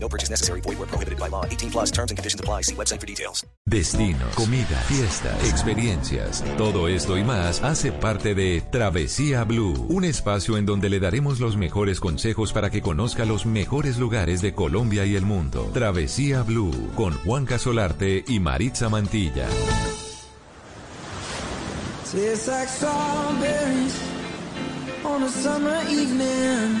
No purchase necessary. Void where prohibited by law. 18 plus terms and conditions apply. See website for details. Destinos, comida, fiestas, experiencias. Todo esto y más hace parte de Travesía Blue, un espacio en donde le daremos los mejores consejos para que conozca los mejores lugares de Colombia y el mundo. Travesía Blue con Juan Casolarte y Maritza Mantilla. Tastes like strawberries on a summer evening,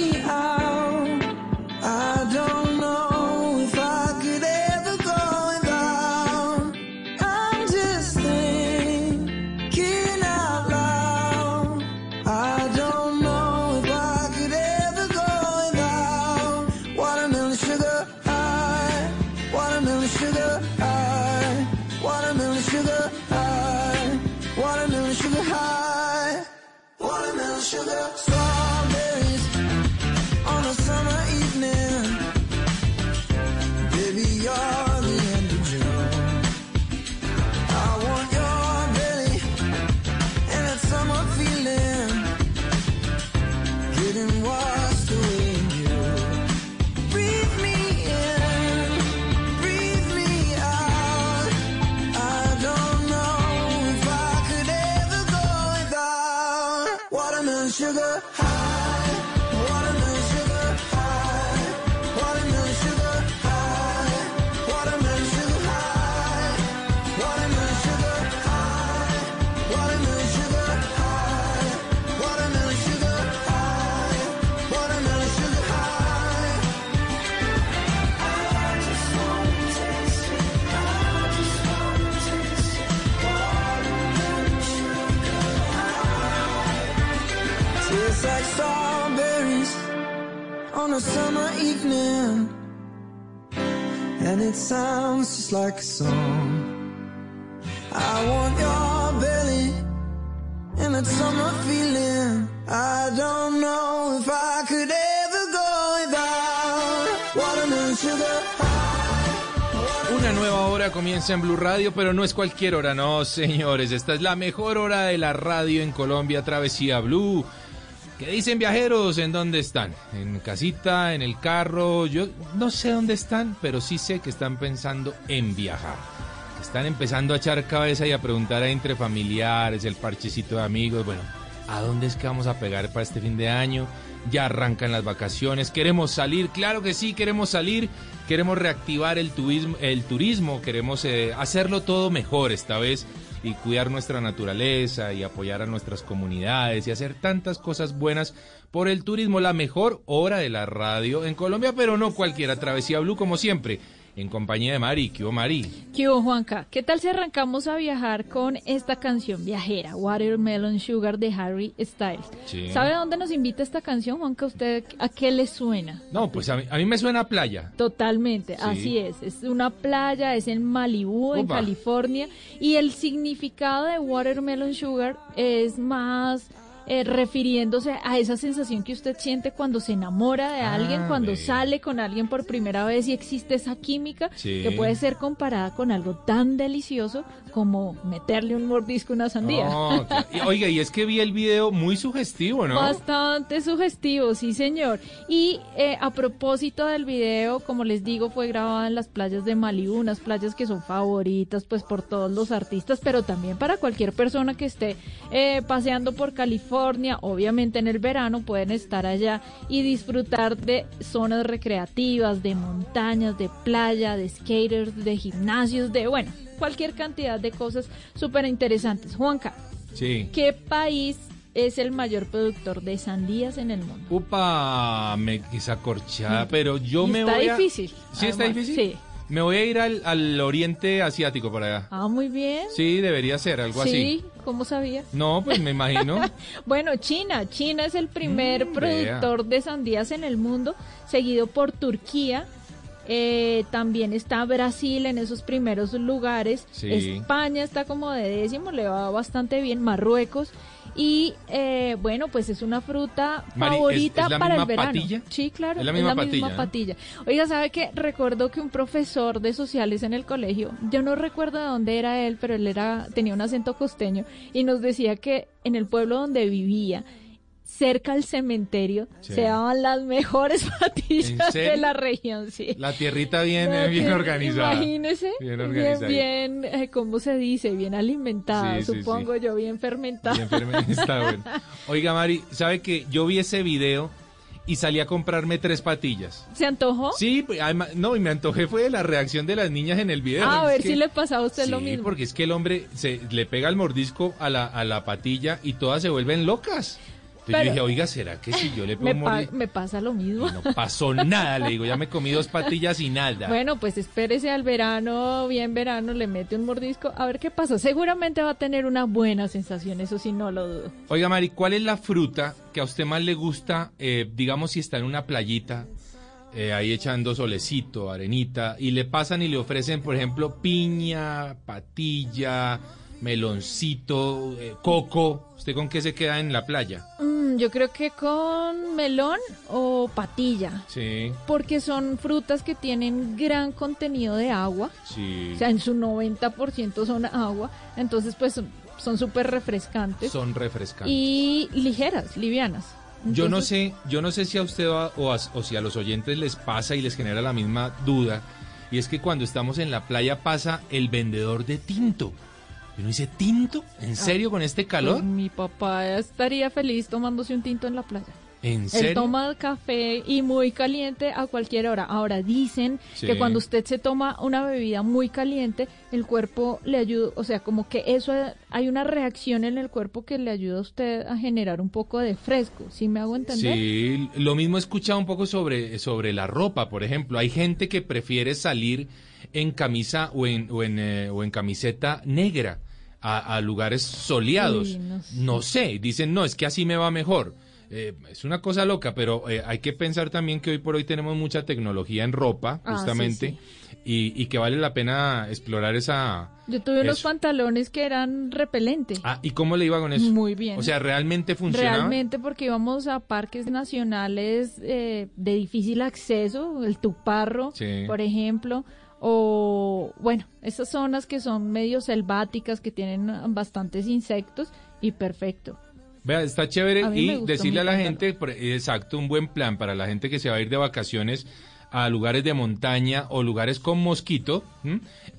on a summer evening, and it sounds just like a song. I want your belly and that summer feeling. I don't know if I could ever go without watermelon sugar. Una nueva hora comienza en Blue Radio, pero no es cualquier hora, no, señores. Esta es la mejor hora de la radio en Colombia, Travesía Blue. ¿Qué dicen viajeros? ¿En dónde están? ¿En casita? ¿En el carro? Yo no sé dónde están, pero sí sé que están pensando en viajar. Están empezando a echar cabeza y a preguntar a entre familiares, el parchecito de amigos. Bueno, ¿a dónde es que vamos a pegar para este fin de año? Ya arrancan las vacaciones. ¿Queremos salir? Claro que sí, queremos salir. Queremos reactivar el turismo, el turismo. queremos eh, hacerlo todo mejor esta vez y cuidar nuestra naturaleza y apoyar a nuestras comunidades y hacer tantas cosas buenas por el turismo. La mejor hora de la radio en Colombia, pero no cualquiera. Travesía Blue, como siempre, en compañía de Mari. ¿Qué hubo, Mari? ¿Qué hubo, Juanca? ¿Qué tal si arrancamos a viajar con esta canción viajera, Watermelon Sugar de Harry Styles? Sí. ¿Sabe a dónde nos invita esta canción, Juanca? ¿Usted a qué le suena? No, pues a mí, a mí me suena a playa. Totalmente, Sí. así es. Es una playa, es en Malibú, en. California, y el significado de Watermelon Sugar es más eh, refiriéndose a esa sensación que usted siente cuando se enamora de Ah, alguien, cuando sale con alguien por primera vez y existe esa química Sí. que puede ser comparada con algo tan delicioso como meterle un mordisco a una sandía. Oiga, y es que vi el video muy sugestivo, ¿no? Bastante sugestivo, sí señor. Y eh, a propósito del video, como les digo, fue grabado en las playas de Malibu, unas playas que son favoritas pues por todos los artistas, pero también para cualquier persona que esté eh, paseando por California, obviamente en el verano pueden estar allá y disfrutar de zonas recreativas, de montañas, de playa, de skaters, de gimnasios, de bueno, cualquier cantidad de cosas súper interesantes. Juanca, Sí. ¿qué país es el mayor productor de sandías en el mundo. Upa, me esa corchada, pero yo Y me está voy a... difícil. ¿Sí está difícil? Sí. Me voy a ir al, al oriente asiático por allá. Ah, muy bien. Sí, debería ser algo así. Sí, ¿cómo sabía? No, pues me imagino. Bueno, China. China es el primer Mm, productor de sandías en el mundo, seguido por Turquía. Eh, también está Brasil en esos primeros lugares. Sí. España está como de décimo, le va bastante bien. Marruecos. Y eh, bueno, pues es una fruta Mari, ¿es- favorita es la para el verano. patilla? Sí, claro. Es la misma patilla. Oiga, ¿sabe qué? Recuerdo que un profesor de sociales en el colegio, yo no recuerdo de dónde era él, pero él era tenía un acento costeño y nos decía que en el pueblo donde vivía, cerca al cementerio, Sí. se daban las mejores patillas de la región, sí. La tierrita bien, eh, bien organizada. Imagínese, Bien organizada. bien, eh, ¿cómo se dice? Bien alimentada, Sí, sí, supongo yo, bien fermentada. Bien ferme- está bueno. Oiga, Mari, ¿sabe que yo vi ese video y salí a comprarme tres patillas? ¿Se antojó? Sí, pues, además, no, y me antojé fue de la reacción de las niñas en el video. Ah, a Es ver que- si le pasa a usted lo mismo. porque es que el hombre se le pega el mordisco a la, a la patilla y todas se vuelven locas. Entonces Pero- yo dije, oiga, ¿será que si yo le me, pongo pa- mordisco? me pasa lo mismo. Y no pasó nada, le digo, ya me comí dos patillas y nada. Bueno, pues espérese al verano, bien verano, le mete un mordisco, a ver qué pasa. Seguramente va a tener una buena sensación, eso sí, no lo dudo. Oiga, Mari, ¿cuál es la fruta que a usted más le gusta, eh, digamos, si está en una playita, eh, ahí echando solecito, arenita, y le pasan y le ofrecen, por ejemplo, piña, patilla, meloncito, eh, coco? ¿Usted con qué se queda en la playa? Mm, yo creo que con melón o patilla, Sí, porque son frutas que tienen gran contenido de agua, sí. o sea, en su 90% son agua, entonces pues son- súper refrescantes Son refrescantes. y ligeras, livianas. Yo no sé, yo no sé si a usted va- o, a- o si a los oyentes les pasa y les genera la misma duda. Y es que cuando estamos en la playa pasa el vendedor de tinto. Y uno dice, ¿tinto? ¿En serio con este calor? pues, mi papá estaría feliz tomándose un tinto en la playa. ¿En Él serio? toma café y muy caliente a cualquier hora. Ahora dicen Sí. que cuando usted se toma una bebida muy caliente, el cuerpo le ayuda, o sea, como que eso hay una reacción en el cuerpo que le ayuda a usted a generar un poco de fresco. ¿Sí me hago entender? Sí, lo mismo he escuchado un poco sobre, sobre la ropa, por ejemplo. Hay gente que prefiere salir en camisa o en, o en, eh, o en camiseta negra a, a lugares soleados. No sé. no sé, dicen, no, es que así me va mejor. Eh, es una cosa loca, pero eh, hay que pensar también que hoy por hoy tenemos mucha tecnología en ropa, Ah, sí, justamente, Y, y que vale la pena explorar esa... Yo tuve unos Eso. pantalones que eran repelente. Ah, ¿y cómo le iba con eso? Muy bien. O sea, ¿realmente funcionaba? Realmente porque íbamos a parques nacionales eh, de difícil acceso, el Tuparro, Sí. por ejemplo, o bueno, esas zonas que son medio selváticas, que tienen bastantes insectos, y perfecto. Vea, está chévere y decirle a la gente, exacto, un buen plan para la gente que se va a ir de vacaciones a lugares de montaña o lugares con mosquito.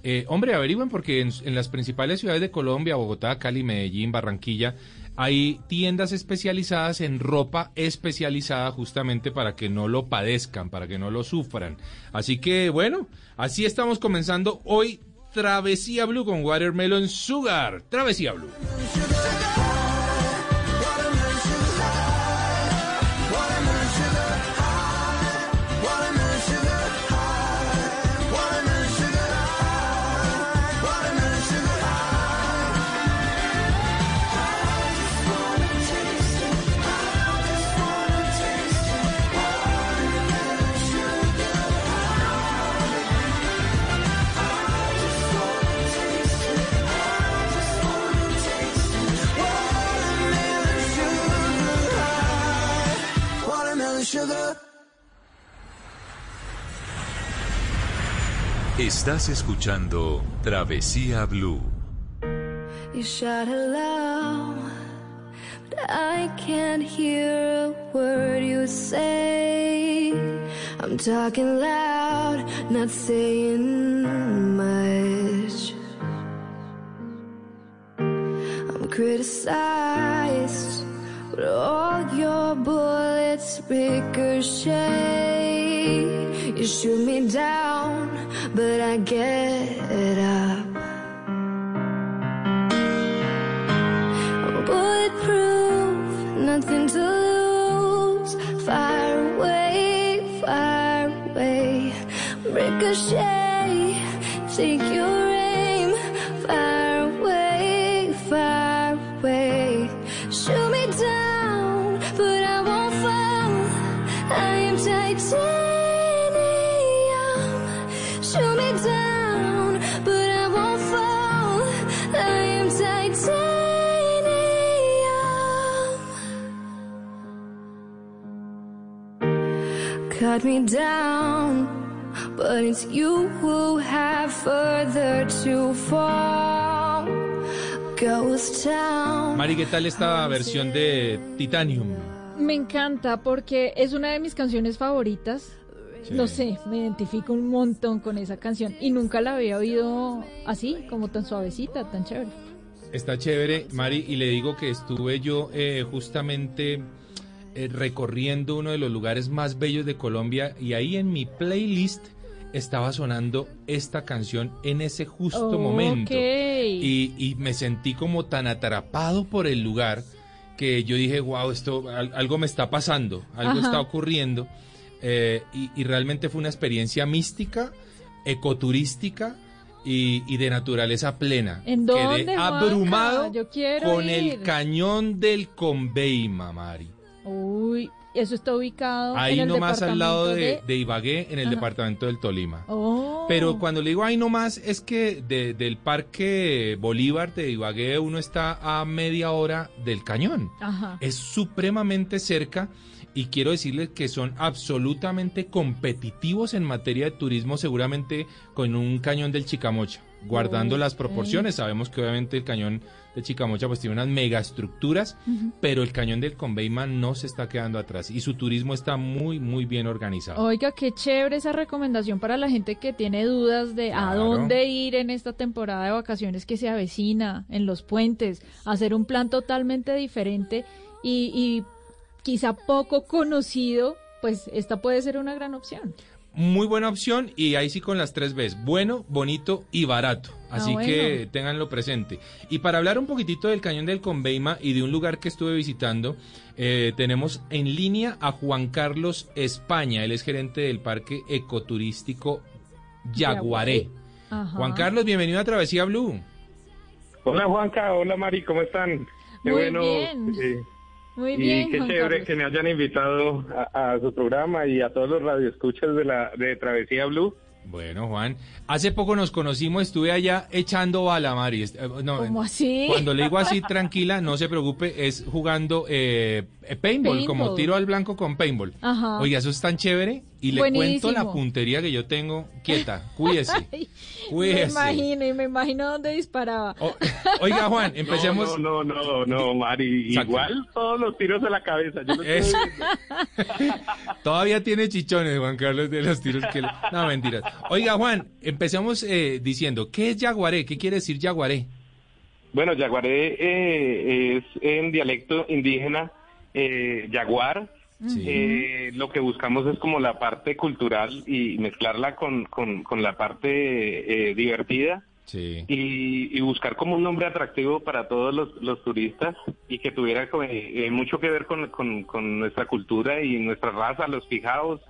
Eh, hombre, averigüen porque en, en las principales ciudades de Colombia, Bogotá, Cali, Medellín, Barranquilla, hay tiendas especializadas en ropa especializada justamente para que no lo padezcan, para que no lo sufran. Así que bueno, así estamos comenzando hoy Travesía Blue con Watermelon Sugar. Travesía Blue. Estás escuchando Travesía Blue. You shout aloud, but I can't hear a word you say. I'm talking loud, not saying much. I'm criticized, but all your bullets ricochet. You shoot me down, but I get up. Bulletproof, nothing to lose. Fire away, fire away. Ricochet, take your. Cut me down, but it's you who have further to fall. Ghost town. Mari, ¿qué tal esta versión de Titanium? Me encanta porque es una de mis canciones favoritas. Sí. No sé, me identifico un montón con esa canción y nunca la había oído así, como tan suavecita, tan chévere. Está chévere, Mari, y le digo que estuve yo eh, justamente eh, recorriendo uno de los lugares más bellos de Colombia y ahí en mi playlist estaba sonando esta canción en ese justo momento. Y, y me sentí como tan atrapado por el lugar que yo dije, wow, esto al- algo me está pasando, algo Ajá. está ocurriendo. Eh, y, y realmente fue una experiencia mística, ecoturística y, y de naturaleza plena. ¿En dónde, Quedé abrumado Yo con el cañón del Conveima, Mari. Uy, eso está ubicado Ahí en el nomás al lado de, Ibagué, en el Ajá. departamento del Tolima. Oh. Pero cuando le digo ahí nomás, es que de- del Parque Bolívar de Ibagué uno está a media hora del cañón. Ajá. Es supremamente cerca y quiero decirles que son absolutamente competitivos en materia de turismo, seguramente con un cañón del Chicamocha, guardando las proporciones. Sabemos que obviamente el cañón de Chicamocha pues tiene unas megaestructuras, pero el cañón del Conveima no se está quedando atrás y su turismo está muy, muy bien organizado. Oiga, qué chévere esa recomendación para la gente que tiene dudas de a dónde ir en esta temporada de vacaciones que se avecina, en los puentes, hacer un plan totalmente diferente y, y quizá poco conocido, pues esta puede ser una gran opción. Muy buena opción y ahí sí con las tres Bs, bueno, bonito y barato. Así Ah, bueno. que ténganlo presente. Y para hablar un poquitito del Cañón del Conveima y de un lugar que estuve visitando, eh, tenemos en línea a Juan Carlos España, él es gerente del Parque Ecoturístico Yaguaré. Ajá. Juan Carlos, bienvenido a Travesía Blue. Hola Juanca, hola Mari, ¿cómo están? Qué Muy bueno. bien. eh, Muy y bien, qué Juan chévere Carlos. que me hayan invitado a, a su programa y a todos los radioescuchas de la de Travesía Blue. Bueno, Juan, hace poco nos conocimos, estuve allá echando bala, Mari. Eh, no, ¿Cómo así? Cuando le digo así, tranquila, no se preocupe, es jugando eh, eh, paintball, como tiro al blanco con paintball. Ajá. Oiga, eso es tan chévere. Y le Buenísimo. cuento la puntería que yo tengo. Quieta, cuídese. Ay, me Cuídese. imagino, y me imagino dónde disparaba. O- oiga, Juan, empecemos. No, no, no, no, no, Mari. Exacto. Igual todos los tiros a la cabeza. Yo estoy Es-. Todavía tiene chichones, Juan Carlos, de los tiros que... No, mentiras. Oiga, Juan, empecemos eh, diciendo, ¿qué es yaguaré? ¿Qué quiere decir yaguaré? Bueno, Yaguaré eh, es en dialecto indígena eh, jaguar. Sí. Eh, lo que buscamos es como la parte cultural y mezclarla con, con, con la parte eh, divertida. Sí. y, y buscar como un nombre atractivo para todos los, los turistas y que tuviera como, eh, mucho que ver con, con- con nuestra cultura y nuestra raza, los fijados.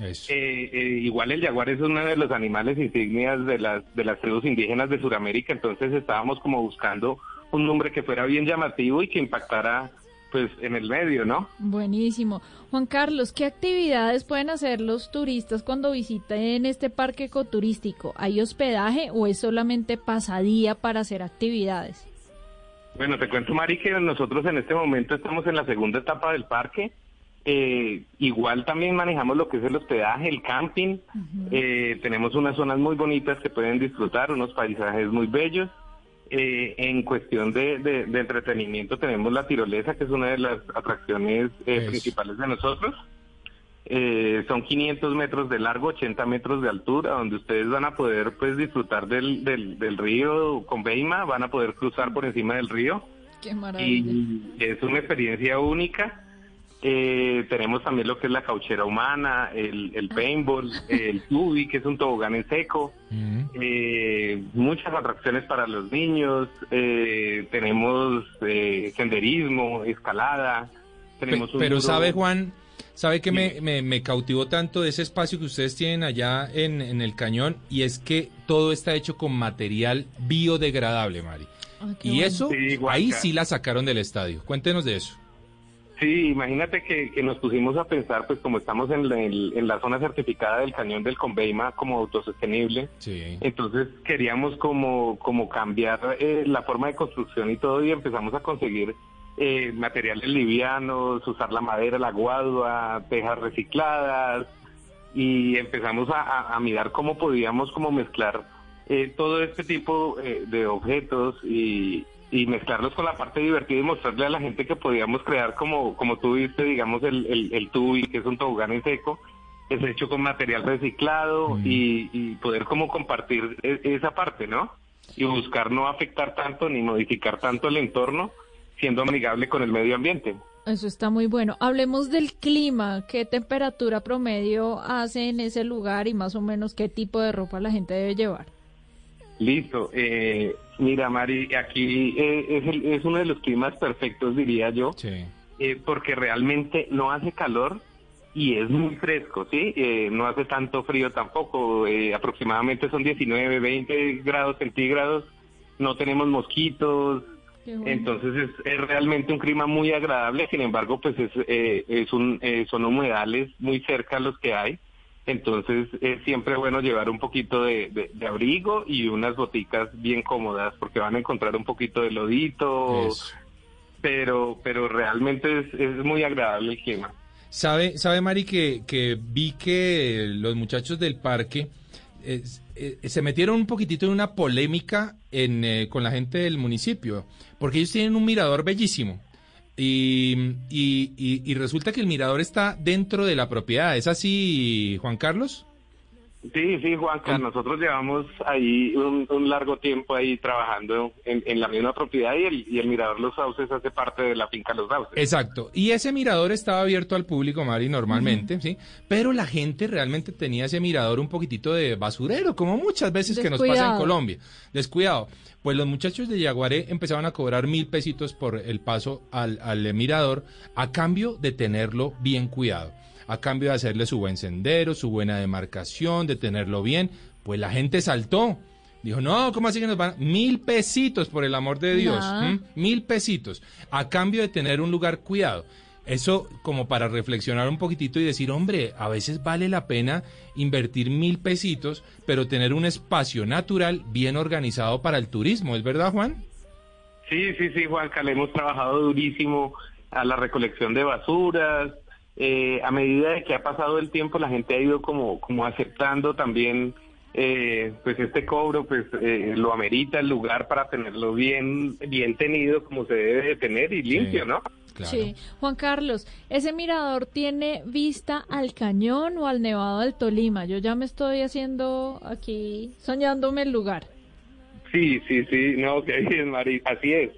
Eso. Eh, eh, igual el jaguar es uno de los animales insignias de las, de las tribus indígenas de Sudamérica, entonces estábamos como buscando un nombre que fuera bien llamativo y que impactara pues en el medio, ¿no? Buenísimo. Juan Carlos, ¿qué actividades pueden hacer los turistas cuando visiten este parque ecoturístico? ¿Hay hospedaje o es solamente pasadía para hacer actividades? Bueno, te cuento, Mari, que nosotros en este momento estamos en la segunda etapa del parque. Eh, igual también manejamos lo que es el hospedaje, el camping. Eh, tenemos unas zonas muy bonitas que pueden disfrutar, unos paisajes muy bellos. Eh, en cuestión de, de- de entretenimiento tenemos la tirolesa, que es una de las atracciones eh, principales de nosotros. Eh, son 500 metros de largo, 80 metros de altura, donde ustedes van a poder pues disfrutar del, del, del río con Beima, van a poder cruzar por encima del río Qué maravilla. y es una experiencia única. Eh, tenemos también lo que es la cauchera humana, el, el paintball, el tubi, que es un tobogán en seco, Mm. eh, muchas atracciones para los niños, eh, tenemos eh, senderismo, escalada, Pe- tenemos un pero muro- sabe Juan, ¿Sabe que me, me, me cautivó tanto de ese espacio que ustedes tienen allá en, en el cañón? Y es que todo está hecho con material biodegradable, Mari. Ah, Y bueno. eso, Sí, ahí sí la sacaron del estadio. Cuéntenos de eso. Sí, imagínate que, que nos pusimos a pensar, pues como estamos en la, en- en la zona certificada del cañón del Conveima como autosostenible, Sí. entonces queríamos como, como cambiar eh, la forma de construcción y todo y empezamos a conseguir eh, materiales livianos, usar la madera, la guadua, tejas recicladas y empezamos a, a- a mirar cómo podíamos como mezclar eh, todo este tipo eh, de objetos y, y mezclarlos con la parte divertida y mostrarle a la gente que podíamos crear como, como tú viste, digamos, el, el, el tubi, que es un tobogán en seco, es hecho con material reciclado Mm. y, y poder como compartir e- esa parte, ¿no? Y buscar no afectar tanto ni modificar tanto el entorno, siendo amigable con el medio ambiente. Eso está muy bueno. Hablemos del clima. ¿Qué temperatura promedio hace en ese lugar y más o menos qué tipo de ropa la gente debe llevar? Listo. Eh, mira, Mari, aquí eh, es, el- es uno de los climas perfectos, diría yo, Sí. eh, porque realmente no hace calor y es muy fresco, ¿sí? Eh, no hace tanto frío tampoco. eh, aproximadamente son 19, 20 grados centígrados. No tenemos mosquitos. Bueno. Entonces es, es realmente un clima muy agradable, sin embargo, pues es, eh, es un, eh, son humedales muy cerca a los que hay, entonces es siempre bueno llevar un poquito de, de- de abrigo y unas boticas bien cómodas, porque van a encontrar un poquito de lodito, Eso. pero pero realmente es, es muy agradable el clima. ¿Sabe, sabe Mari, que, que vi que los muchachos del parque eh, eh, se metieron un poquitito en una polémica en, eh, con la gente del municipio, porque ellos tienen un mirador bellísimo. Y, y, y- y resulta que el mirador está dentro de la propiedad. ¿Es así, Juan Carlos? Sí, sí, Juanca, nosotros llevamos ahí un, un largo tiempo ahí trabajando en, en la misma propiedad y el, y el Mirador Los Sauces hace parte de la finca Los Sauces. Exacto. Y ese mirador estaba abierto al público, Mari, normalmente, ¿sí? Pero la gente realmente tenía ese mirador un poquitito de basurero, como muchas veces que nos pasa en. Colombia. Descuidado. Pues los muchachos de Yaguaré empezaban a cobrar mil pesitos por el paso al, al mirador a cambio de tenerlo bien cuidado. A cambio de hacerle su buen sendero, su buena demarcación, de tenerlo bien. Pues la gente saltó. Dijo, no, ¿cómo así que nos van? Mil pesitos, por el amor de Dios. Mil pesitos, a cambio de tener un lugar cuidado. Eso como para reflexionar un poquitito y decir, hombre, a veces vale la pena invertir mil pesitos, pero tener un espacio natural bien organizado para el turismo, ¿es verdad, Juan? Sí, sí, sí, Juanca, le hemos trabajado durísimo a la recolección de basuras. Eh, a medida de que ha pasado el tiempo, la gente ha ido como, como aceptando también, eh, pues este cobro, pues eh, lo amerita el lugar para tenerlo bien, bien tenido como se debe de tener y limpio, ¿no? Claro. Sí. Juan Carlos, ¿ese mirador tiene vista al cañón o al Nevado del Tolima? Yo ya me estoy haciendo aquí, soñándome el lugar. Sí, sí, sí, no, que bien, Mari, así es.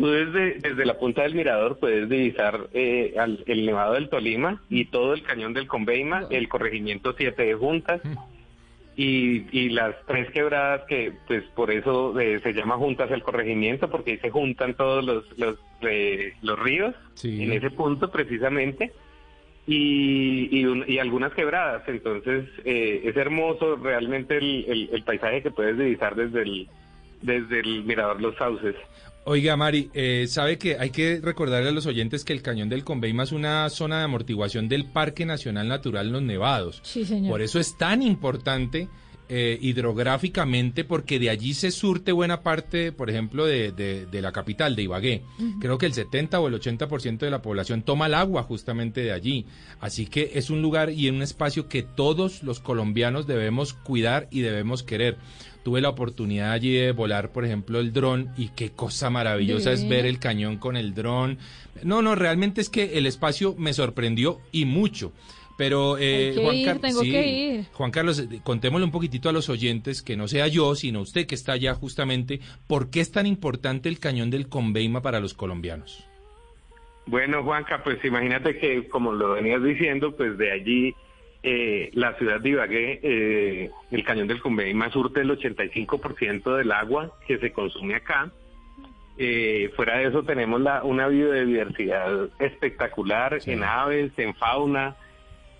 Tú desde, desde la punta del mirador puedes divisar eh, al- el Nevado del Tolima y todo el cañón del Conveima, el corregimiento 7 de Juntas y, y las tres quebradas que pues por eso eh, se llama Juntas el corregimiento porque ahí se juntan todos los, los, eh, los ríos Sí. en ese punto precisamente y, y, un- y algunas quebradas. Entonces eh, es hermoso realmente el, el- el paisaje que puedes divisar desde el, desde el mirador Los Sauces. Oiga, Mari, eh, sabe que hay que recordarle a los oyentes que el Cañón del Conveima es una zona de amortiguación del Parque Nacional Natural Los Nevados. Sí, señor. Por eso es tan importante eh, hidrográficamente, porque de allí se surte buena parte, por ejemplo, de, de- de la capital, de Ibagué. Creo que el 70 o el 80% de la población toma el agua justamente de allí. Así que es un lugar y un espacio que todos los colombianos debemos cuidar y debemos querer. Tuve la oportunidad allí de volar, por ejemplo, el dron y qué cosa maravillosa es Ve. ver el cañón con el dron. No, no, realmente es que el espacio me sorprendió y mucho. Pero eh, Hay que Juan ir, Car- tengo sí, que ir. Juan Carlos, eh, contémosle un poquitito a los oyentes, que no sea yo, sino usted que está allá justamente, ¿por qué es tan importante el cañón del Conveima para los colombianos? Bueno, Juanca, pues imagínate que, como lo venías diciendo, pues de allí eh, la ciudad de Ibagué, eh, el cañón del Conveima surte el 85% del agua que se consume acá. Eh, fuera de eso tenemos la, una biodiversidad espectacular en aves, en fauna,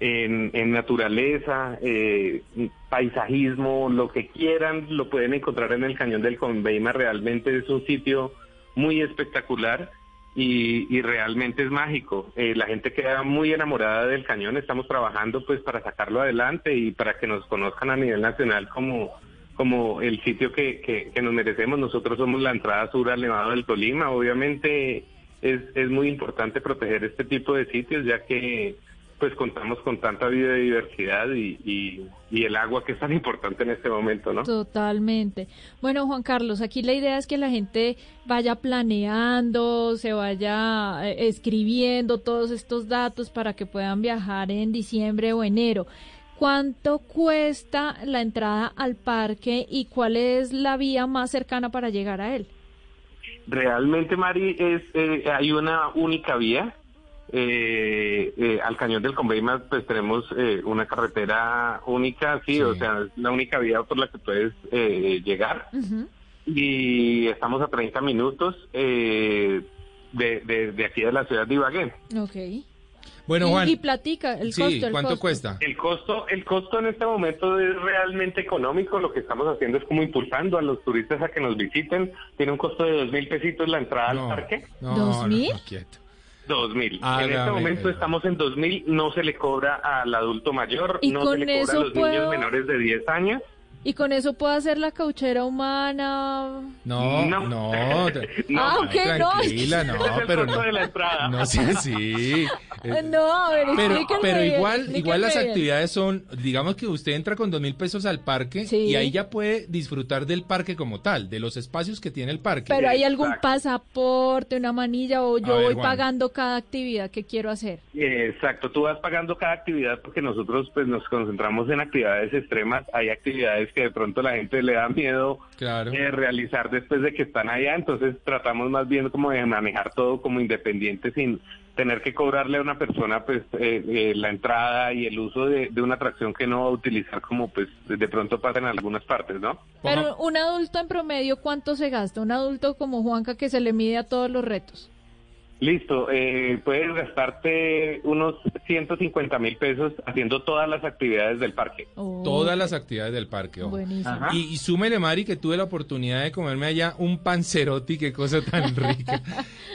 en, en naturaleza, eh, paisajismo, lo que quieran lo pueden encontrar en el Cañón del Conveima. Realmente es un sitio muy espectacular y, y realmente es mágico. Eh, la gente queda muy enamorada del cañón. Estamos trabajando pues para sacarlo adelante y para que nos conozcan a nivel nacional como como el sitio que, que, que nos merecemos. Nosotros somos la entrada sur al Nevado del Tolima. Obviamente es, es muy importante proteger este tipo de sitios ya que pues contamos con tanta biodiversidad y, y, y el agua que es tan importante en este momento, ¿no? Totalmente. Bueno, Juan Carlos, aquí la idea es que la gente vaya planeando, se vaya eh, escribiendo todos estos datos para que puedan viajar en diciembre o enero. ¿Cuánto cuesta la entrada al parque y cuál es la vía más cercana para llegar a él? Realmente, Mari, es eh, hay una única vía. Eh, eh, al cañón del Conveima pues tenemos eh, una carretera única, sí, Sí. o sea, es la única vía por la que puedes eh, llegar. Y estamos a 30 minutos eh, de, de, de aquí de la ciudad de Ibagué. Ok. Bueno, Juan, y platica el sí, costo. el ¿cuánto costo. cuesta? El costo, el costo en este momento es realmente económico. Lo que estamos haciendo es como impulsando a los turistas a que nos visiten. Tiene un costo de dos mil pesitos la entrada No, al parque. no, ¿Dos no, mil? no, quieto. Dos mil. Hágame en este momento estamos en dos mil. No se le cobra al adulto mayor, ¿Y no con se le cobra eso a los puedo- niños menores de 10 años. Y con eso puedo hacer la cauchera humana. No, No. no, Ah, no, tranquila, no, es el pero no, de la entrada. no sé, sí. Eh, No, a ver, Pero, pero bien, igual, igual las bien. actividades son, digamos que usted entra con dos mil pesos al parque Sí. y ahí ya puede disfrutar del parque como tal, de los espacios que tiene el parque. Pero hay algún Exacto. pasaporte, una manilla o yo ver, voy Juan. pagando cada actividad que quiero hacer. Exacto, tú vas pagando cada actividad porque nosotros pues nos concentramos en actividades extremas. Hay actividades que de pronto la gente le da miedo Claro. eh, realizar después de que están allá, entonces tratamos más bien como de manejar todo como independiente sin tener que cobrarle a una persona pues eh, eh, la entrada y el uso de, de una atracción que no va a utilizar como pues de pronto pasa en algunas partes, ¿no? Pero un adulto en promedio, ¿cuánto se gasta? Un adulto como Juanca que se le mide a todos los retos. Listo, eh, puedes gastarte unos 150 mil pesos haciendo todas las actividades del parque. Oh, Todas las actividades del parque. Ajá. Y, y súmele, Mari, que tuve la oportunidad de comerme allá un panzerotti, qué cosa tan rica.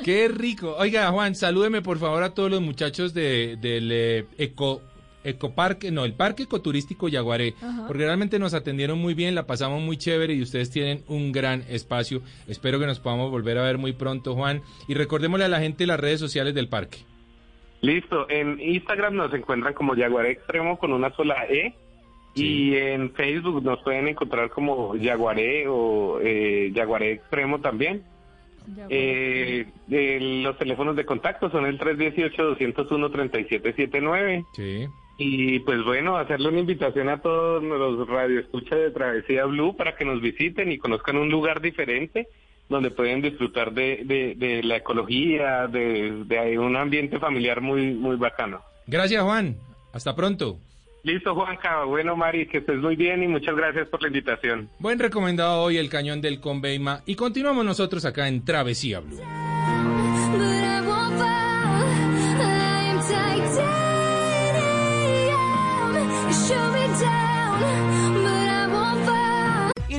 qué rico. Oiga, Juan, salúdeme por favor a todos los muchachos de, del eh, Eco... Ecoparque, no, el Parque Ecoturístico Yaguaré, Ajá. porque realmente nos atendieron muy bien, la pasamos muy chévere y ustedes tienen un gran espacio. Espero que nos podamos volver a ver muy pronto, Juan. Y recordémosle a la gente las redes sociales del parque. Listo, en Instagram nos encuentran como Jaguaré Extremo con una sola E. Y en Facebook nos pueden encontrar como Jaguaré o eh, Jaguaré Extremo también. Eh, eh, los teléfonos de contacto son el 318-201-3779. Sí. Y pues bueno, hacerle una invitación a todos los radioescuchas de Travesía Blue para que nos visiten y conozcan un lugar diferente donde pueden disfrutar de, de, de la ecología, de, de un ambiente familiar muy, muy bacano. Gracias, Juan. Hasta pronto. Listo, Juanca. Bueno, Mari, que estés muy bien y muchas gracias por la invitación. Buen recomendado hoy el cañón del Conveima y continuamos nosotros acá en Travesía Blue.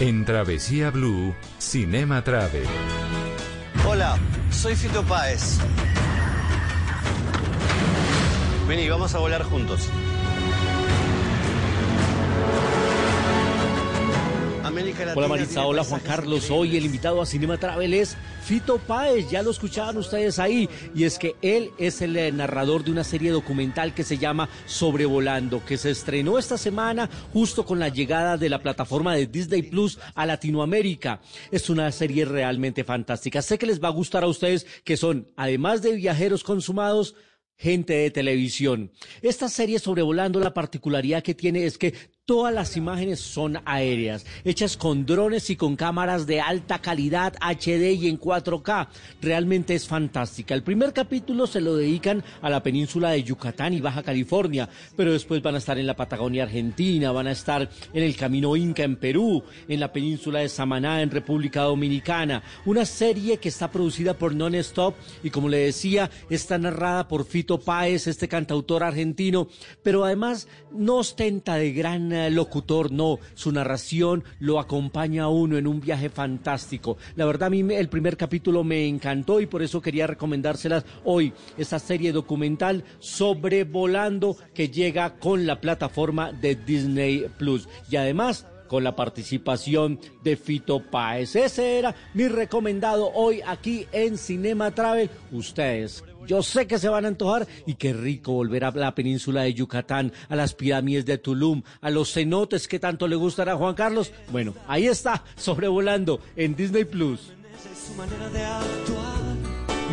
En Travesía Blue, Cinema Travel. Hola, soy Fito Páez. Vení, vamos a volar juntos. Hola Maritza, hola Juan Carlos. Hoy el invitado a Cinema Travel es Fito Páez, ya lo escuchaban ustedes ahí. Y es que él es el eh, narrador de una serie documental que se llama Sobrevolando, que se estrenó esta semana justo con la llegada de la plataforma de Disney Plus a Latinoamérica. Es una serie realmente fantástica. Sé que les va a gustar a ustedes, que son, además de viajeros consumados, gente de televisión. Esta serie sobrevolando la particularidad que tiene es que todas las imágenes son aéreas, hechas con drones y con cámaras de alta calidad HD y en 4K. Realmente es fantástica. El primer capítulo se lo dedican a la península de Yucatán y Baja California, pero después van a estar en la Patagonia Argentina, van a estar en el Camino Inca en Perú, en la península de Samaná en República Dominicana. Una serie que está producida por Non Stop y como le decía, está narrada por Fito Páez, este cantautor argentino, pero además no ostenta de gran eh, locutor, no, su narración lo acompaña a uno en un viaje fantástico. La verdad a mí el primer capítulo me encantó y por eso quería recomendárselas hoy, esta serie documental Sobrevolando que llega con la plataforma de Disney Plus y además con la participación de Fito Páez. Ese era mi recomendado hoy aquí en Cinema Travel. Ustedes, yo sé que se van a antojar y qué rico volver a la península de Yucatán, a las pirámides de Tulum, a los cenotes que tanto le gustan a Juan Carlos. Bueno, ahí está, sobrevolando en Disney Plus. Su manera de actuar.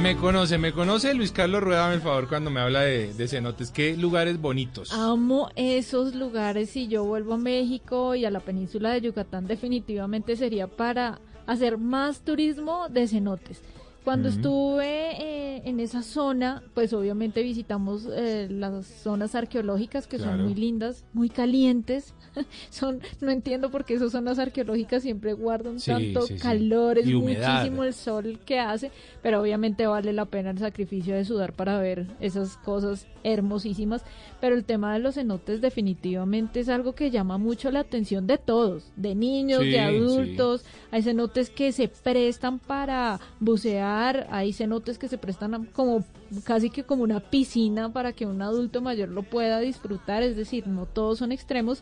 Me conoce, me conoce Luis Carlos Rueda, el favor, cuando me habla de, de cenotes. Qué lugares bonitos. Amo esos lugares. Si yo vuelvo a México y a la península de Yucatán, definitivamente sería para hacer más turismo de cenotes. Cuando estuve eh, en esa zona, pues obviamente visitamos eh, las zonas arqueológicas que Claro. son muy lindas, muy calientes. son, no entiendo por qué esas zonas arqueológicas siempre guardan Sí, tanto sí, sí. calor, es muchísimo el sol que hace, pero obviamente vale la pena el sacrificio de sudar para ver esas cosas hermosísimas. Pero el tema de los cenotes definitivamente es algo que llama mucho la atención de todos, de niños, Sí, de adultos. Hay cenotes que se prestan para bucear, hay cenotes que se prestan como casi que como una piscina para que un adulto mayor lo pueda disfrutar, es decir, no todos son extremos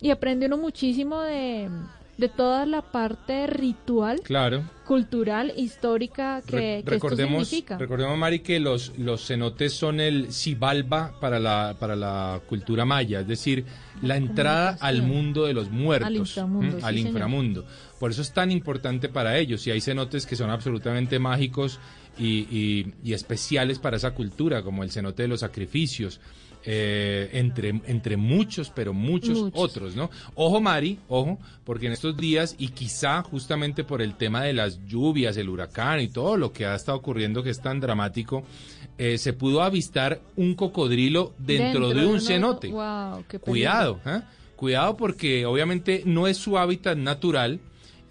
y aprende uno muchísimo de, de toda la parte ritual, Claro. cultural, histórica que, Re- que esto recordemos, significa. recordemos, Mari, que los, los cenotes son el Xibalba para la, para la cultura maya, es decir, la entrada al mundo de los muertos, Al inframundo, al inframundo. Por eso es tan importante para ellos. Y hay cenotes que son absolutamente mágicos y, y- y especiales para esa cultura, como el cenote de los sacrificios. Eh, entre, entre muchos, pero muchos, Muchos. otros, ¿no? Ojo, Mari, ojo, porque en estos días, y quizá justamente por el tema de las lluvias, el huracán y todo lo que ha estado ocurriendo que es tan dramático, eh, se pudo avistar un cocodrilo dentro, de un cenote. Wow, qué. Cuidado, ¿eh? Cuidado porque obviamente no es su hábitat natural,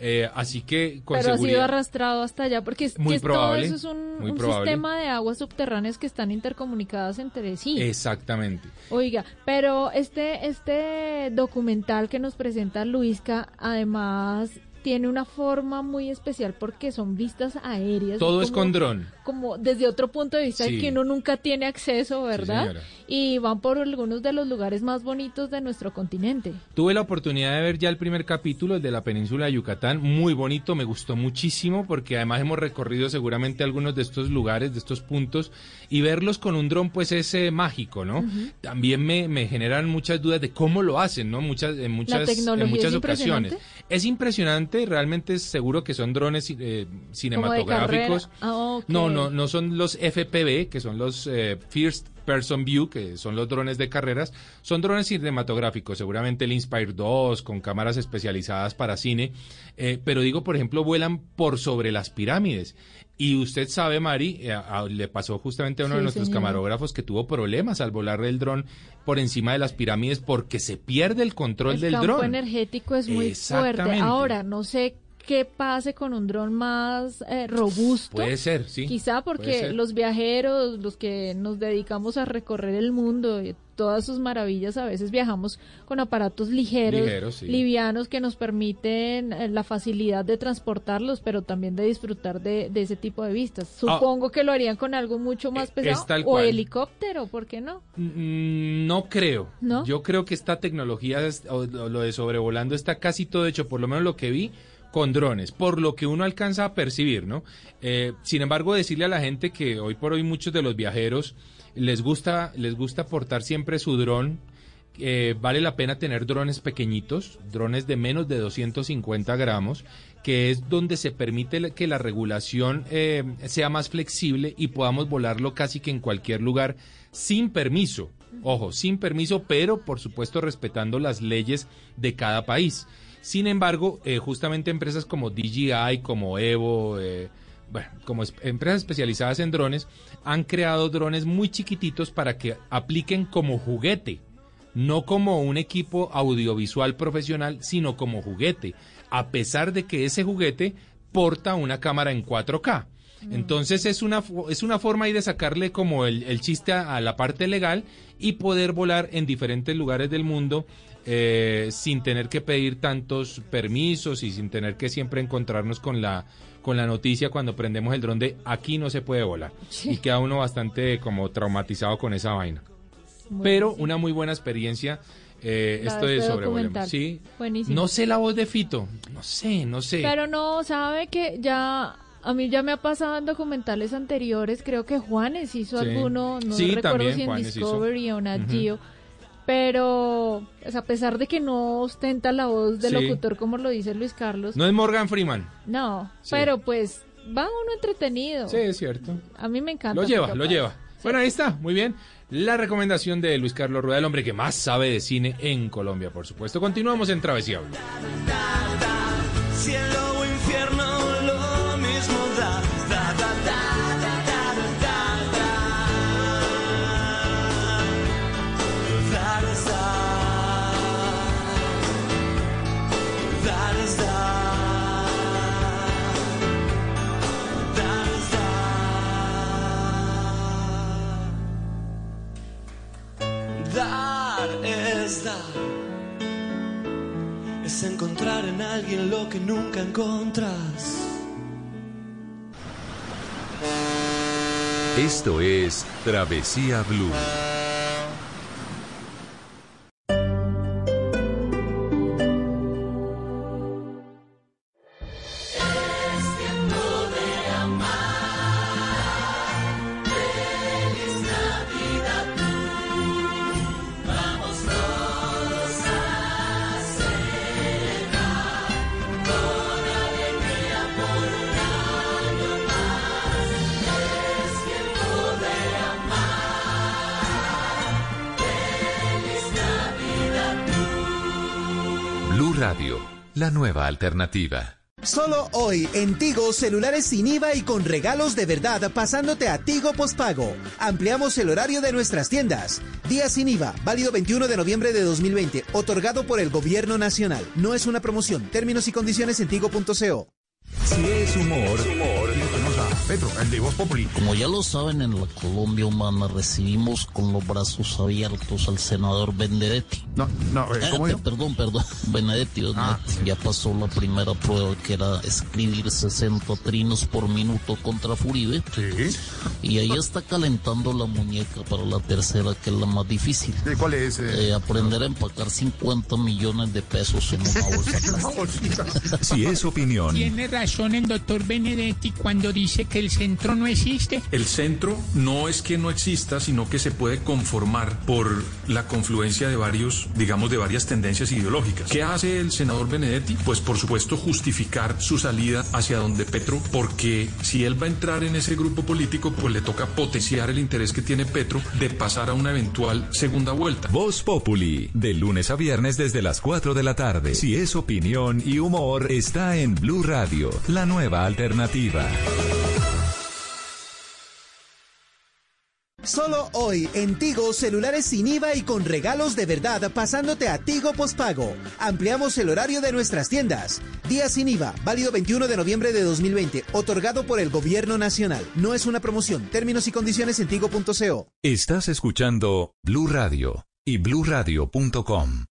eh, así que con Pero ha sido arrastrado hasta allá porque es, Muy que es- probable, todo eso es un, un sistema de aguas subterráneas que están intercomunicadas entre sí. Exactamente. Oiga, pero este, este documental que nos presenta Luisca, además tiene una forma muy especial porque son vistas aéreas. Todo es con dron. Como desde otro punto de vista Sí. que uno nunca tiene acceso, ¿verdad? y van por algunos de los lugares más bonitos de nuestro continente. Tuve la oportunidad de ver ya el primer capítulo, el de la península de Yucatán, muy bonito, me gustó muchísimo porque además hemos recorrido seguramente algunos de estos lugares, de estos puntos, y verlos con un dron pues es eh, mágico, ¿no? También me, me generan muchas dudas de cómo lo hacen, ¿no? Muchas, en muchas, en muchas es ocasiones. Es impresionante, realmente seguro que son drones eh, cinematográficos. Ah, ok. No, no, no son los FPV, que son los eh, First Person View, que son los drones de carreras. Son drones cinematográficos, seguramente el Inspire 2, con cámaras especializadas para cine. Eh, pero digo, por ejemplo, vuelan por sobre las pirámides. Y usted sabe, Mari, eh, a- le pasó justamente a uno de nuestros señor. camarógrafos que tuvo problemas al volar el dron por encima de las pirámides porque se pierde el control el del campo dron. energético es muy fuerte. Ahora, no sé qué pase con un dron más eh, robusto. Puede ser, sí. Quizá porque los viajeros, los que nos dedicamos a recorrer el mundo y todas sus maravillas, a veces viajamos con aparatos ligeros, Ligeros, sí. livianos, que nos permiten eh, la facilidad de transportarlos, pero también de disfrutar de, de ese tipo de vistas. Ah. Supongo que lo harían con algo mucho más Eh, pesado. es tal o helicóptero, ¿por qué no? Mm, No creo. ¿No? Yo creo que esta tecnología, o lo de sobrevolando, está casi todo hecho, por lo menos lo que vi, con drones, por lo que uno alcanza a percibir, ¿no? Eh, sin embargo, decirle a la gente que hoy por hoy muchos de los viajeros les gusta, les gusta portar siempre su dron. Eh, vale la pena tener drones pequeñitos, drones de menos de 250 gramos, que es donde se permite que la regulación eh, sea más flexible y podamos volarlo casi que en cualquier lugar sin permiso. Ojo, sin permiso, pero por supuesto respetando las leyes de cada país. Sin embargo, eh, justamente empresas como DJI, como Evo, eh, bueno, como es- empresas especializadas en drones, han creado drones muy chiquititos para que apliquen como juguete no como un equipo audiovisual profesional, sino como juguete, a pesar de que ese juguete porta una cámara en 4K. Entonces es una, es una forma ahí de sacarle como el, el chiste a, a la parte legal y poder volar en diferentes lugares del mundo eh, sin tener que pedir tantos permisos y sin tener que siempre encontrarnos con la con la noticia cuando prendemos el dron de aquí no se puede volar y queda uno bastante como traumatizado con esa vaina pero una muy buena experiencia eh, esto de sobrevolemos. Sí. Buenísimo. No sé la voz de Fito, no sé, no sé. Pero no, sabe que ya a mí ya me ha pasado en documentales anteriores, creo que Juanes hizo Sí. alguno, no Sí, recuerdo también si en Juanes hizo. Discovery o. Geo, pero pues, a pesar de que no ostenta la voz del Sí. locutor como lo dice Luis Carlos, No es Morgan Freeman. no, Sí. pero pues va uno entretenido. Sí, es cierto. A mí me encanta. Lo lleva, lo lleva. Bueno, ahí está, muy bien. La recomendación de Luis Carlos Rueda, el hombre que más sabe de cine en Colombia, por supuesto. Continuamos en Travesía Blue. Es dar es encontrar en alguien lo que nunca encontras. Esto es Travesía Blue. La nueva alternativa. Solo hoy en Tigo, celulares sin IVA y con regalos de verdad pasándote a Tigo Postpago. Ampliamos el horario de nuestras tiendas. Día sin IVA, válido 21 de noviembre de 2020, otorgado por el Gobierno Nacional. No es una promoción. Términos y condiciones en tigo.co. Si es humor, Petro, el de Voz Populi. Como ya lo saben, en la Colombia humana recibimos con los brazos abiertos al senador Benedetti. No, no, eh, ¿cómo Eh? Perdón, perdón, Benedetti, Benedetti. Ya pasó la primera prueba que era escribir 60 trinos por minuto contra Furibe. Sí. Y ahí está calentando la muñeca para la tercera, que es la más difícil. ¿Cuál es? eh? Eh, aprender a empacar 50 millones de pesos en una bolsa si es opinión, Tiene razón el doctor Benedetti cuando dice que el centro no existe. El centro no es que no exista, sino que se puede conformar por la confluencia de varios, digamos, de varias tendencias ideológicas. ¿Qué hace el senador Benedetti? Pues por supuesto justificar su salida hacia donde Petro, porque si él va a entrar en ese grupo político, pues le toca potenciar el interés que tiene Petro de pasar a una eventual segunda vuelta. Voz Populi, de lunes a viernes desde las 4 de la tarde. Si es opinión y humor, está en Blue Radio, la nueva alternativa. Solo hoy en Tigo, celulares sin IVA y con regalos de verdad pasándote a Tigo Postpago. Ampliamos el horario de nuestras tiendas. Día sin IVA, válido 21 de noviembre de 2020, otorgado por el Gobierno Nacional. No es una promoción. Términos y condiciones en tigo.co. Estás escuchando Blue Radio y bluradio.com.